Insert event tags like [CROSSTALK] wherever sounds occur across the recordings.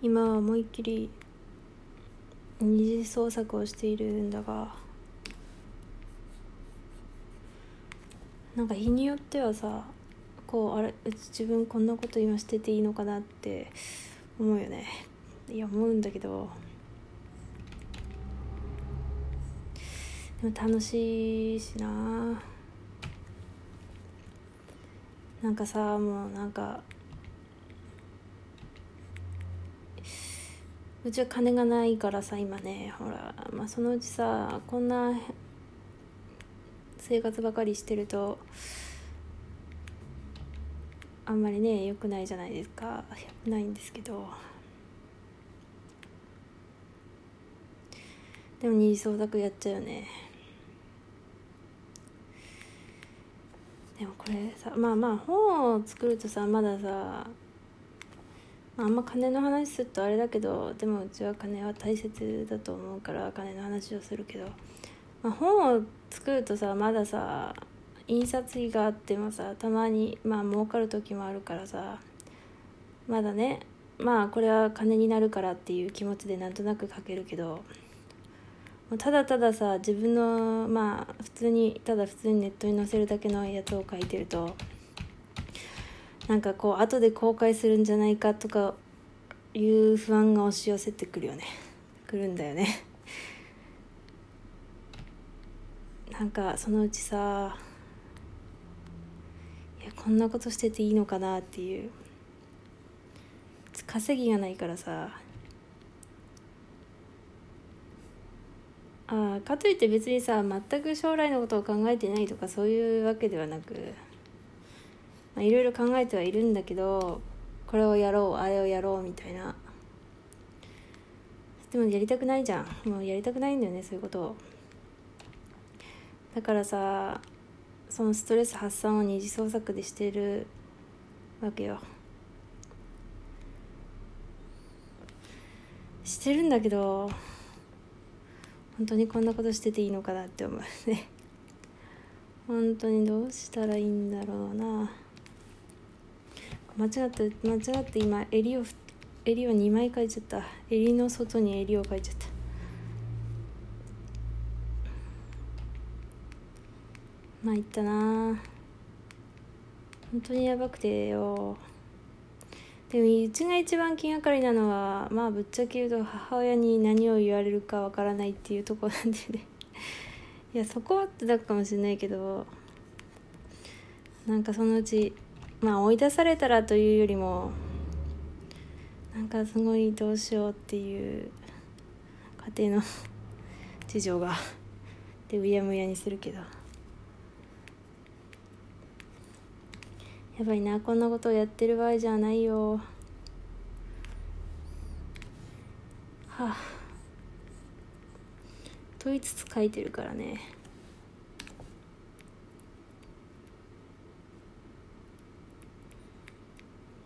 今は思いっきり二次創作をしているんだがなんか日によってはさこうあれ自分こんなこと今してていいのかなって思うよね。いや思うんだけど。でも楽しいしな。なんかさもうなんかうちは金がないからさ今ねほら、まあ、そのうちさこんな生活ばかりしてるとあんまりね良くないじゃないですか。ないんですけど。でも二次創作やっちゃうよね。でもこれさまあまあ本を作るとさまださあんま金の話するとあれだけどでもうちは金は大切だと思うから金の話をするけど、まあ、本を作るとさまださ印刷費があってもさたまにまあ儲かる時もあるからさまだねまあこれは金になるからっていう気持ちでなんとなく書けるけどただたださ自分のまあ普通にただ普通にネットに載せるだけのやつを書いてるとなんかこう後で後悔するんじゃないかとかいう不安が押し寄せてくるよね。くるんだよね。なんかそのうちさいやこんなことしてていいのかなっていう。稼ぎがないからさ。あかといって別にさ全く将来のことを考えてないとかそういうわけではなく。まあ、いろいろ考えてはいるんだけどこれをやろうあれをやろうみたいな。でもやりたくないじゃん。もうやりたくないんだよねそういうことを。だからさそのストレス発散を二次創作でしてるわけよ。してるんだけど本当にこんなことしてていいのかなって思うね。本当にどうしたらいいんだろうな。間違って間違って今襟を襟を2枚書いちゃった。襟の外に襟を書いちゃった。まあいったな。本当にやばくてよ。でもうちが一番気がかりなのはまあぶっちゃけ言うと母親に何を言われるかわからないっていうとこなんでね。いやそこはってだかもしれないけどなんかそのうちまあ追い出されたらというよりもなんかすごいどうしようっていう家庭の [LAUGHS] 事情がでうやむやにするけど。やばいなこんなことをやってる場合じゃないよ。はあ。問いつつ書いてるからね。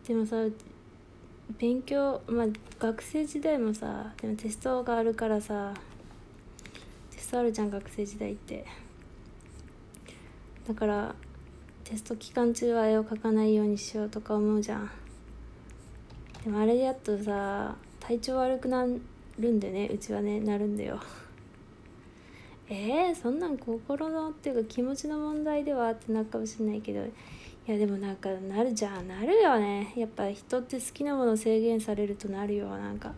でもさ勉強まあ学生時代もさでもテストがあるからさテストあるじゃん学生時代って。だからテスト期間中は絵を描かないようにしようとか思うじゃん。でもあれやっとさ体調悪くなるんでねうちはねなるんだよ。えー、そんなん心のっていうか気持ちの問題ではってなるかもしれないけどいやでもなんかなるじゃん。なるよね。やっぱ人って好きなもの制限されるとなるよなんか。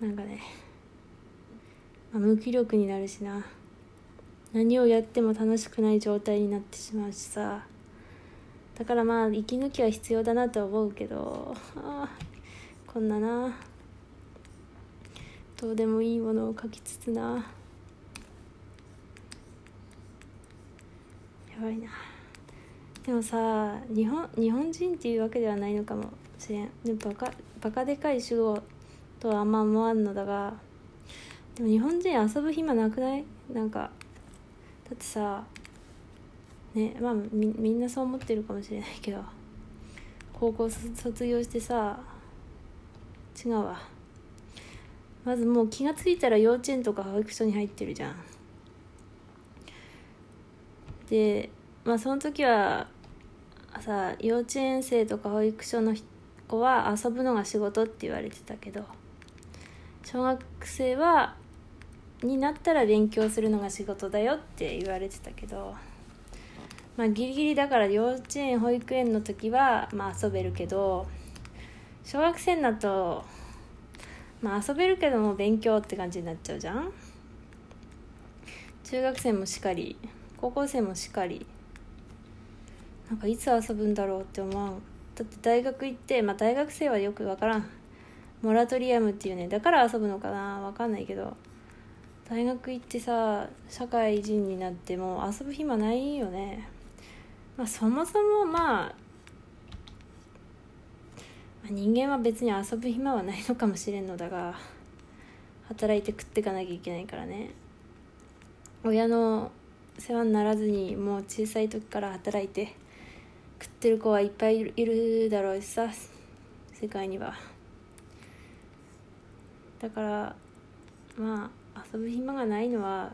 なんかね、まあ、無気力になるしな。何をやっても楽しくない状態になってしまうしさ。だからまあ息抜きは必要だなと思うけど。ああこんなな。どうでもいいものを書きつつな。やばいな。でもさ日本日本人っていうわけではないのかもしれん。でバカバカでかい主語とはあんま思わんのだがでも日本人遊ぶ暇なくない？なんかだってさねまあみみんなそう思ってるかもしれないけど高校卒業してさ違うわ。まずもう気が付いたら幼稚園とか保育所に入ってるじゃん。でまあその時はさ幼稚園生とか保育所の子は遊ぶのが仕事って言われてたけど小学生はになったら勉強するのが仕事だよって言われてたけどまあギリギリだから幼稚園保育園の時はまあ遊べるけど小学生になるとまあ遊べるけども勉強って感じになっちゃうじゃん。中学生もしかり高校生もしかりなんかいつ遊ぶんだろうって思うだって大学行ってまあ大学生はよく分からん。モラトリアムっていうねだから遊ぶのかな分かんないけど。大学行ってさ社会人になっても遊ぶ暇ないよね。まあそもそもまあ人間は別に遊ぶ暇はないのかもしれんのだが働いて食っていかなきゃいけないからね。親の世話にならずにもう小さい時から働いて食ってる子はいっぱいいるだろうしさ世界には。だからまあ遊ぶ暇がないのは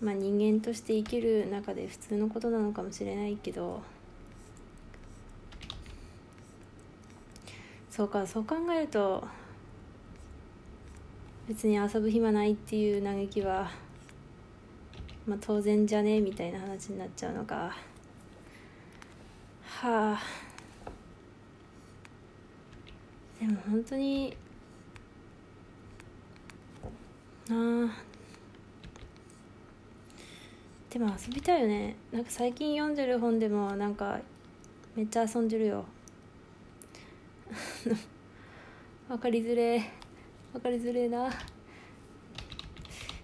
まあ人間として生きる中で普通のことなのかもしれないけどそうかそう考えると別に遊ぶ暇ないっていう嘆きはまあ当然じゃねえみたいな話になっちゃうのか。はあ。でも本当になあ。でも遊びたいよね。なんか最近読んでる本でもなんかめっちゃ遊んでるよ。[LAUGHS] わかりづれわかりづれな。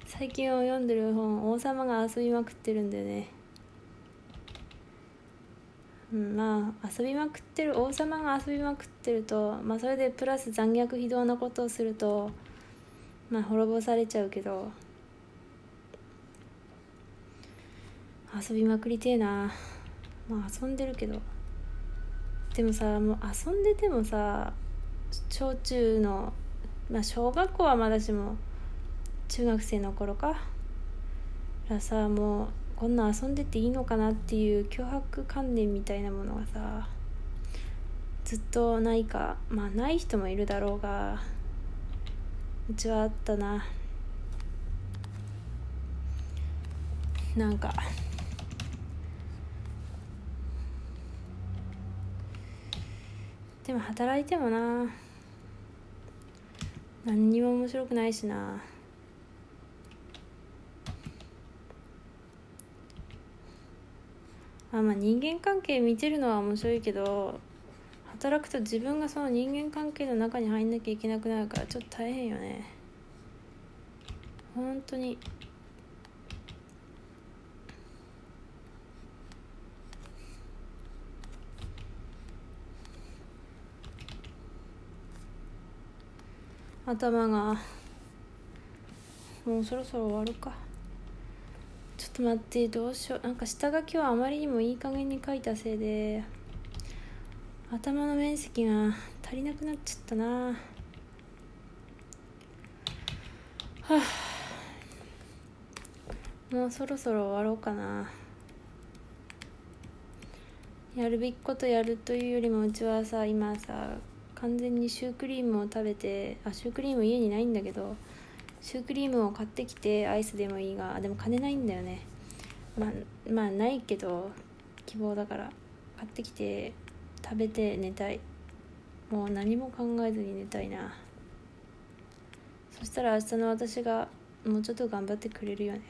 最近読んでる本王様が遊びまくってるんだよね、まあ遊びまくってる王様が遊びまくってるとまあそれでプラス残虐非道なことをするとまあ滅ぼされちゃうけど遊びまくりてえな。まあ遊んでるけど。でもさもう遊んでてもさ小中のまあ小学校はまだしも中学生の頃か。らさもうこんな遊んでていいのかなっていう脅迫観念みたいなものがさずっとないかまあない人もいるだろうがうちはあったな。なんかでも働いてもな。何にも面白くないしな。あまあ人間関係見てるのは面白いけど働くと自分がその人間関係の中に入んなきゃいけなくなるからちょっと大変よね。本当に。頭がもうそろそろ終わるか。っと待ってどうしよう。なんか下書きはあまりにもいい加減に書いたせいで頭の面積が足りなくなっちゃったな。はあ。もうそろそろ終わろうかな。やるべきことやるというよりもうちはさ今さ完全にシュークリームを食べてあシュークリーム家にないんだけどシュークリームを買ってきてアイスでもいいがでも金ないんだよね。まあまあないけど希望だから買ってきて食べて寝たい。もう何も考えずに寝たいな。そしたら明日の私がもうちょっと頑張ってくれるよね。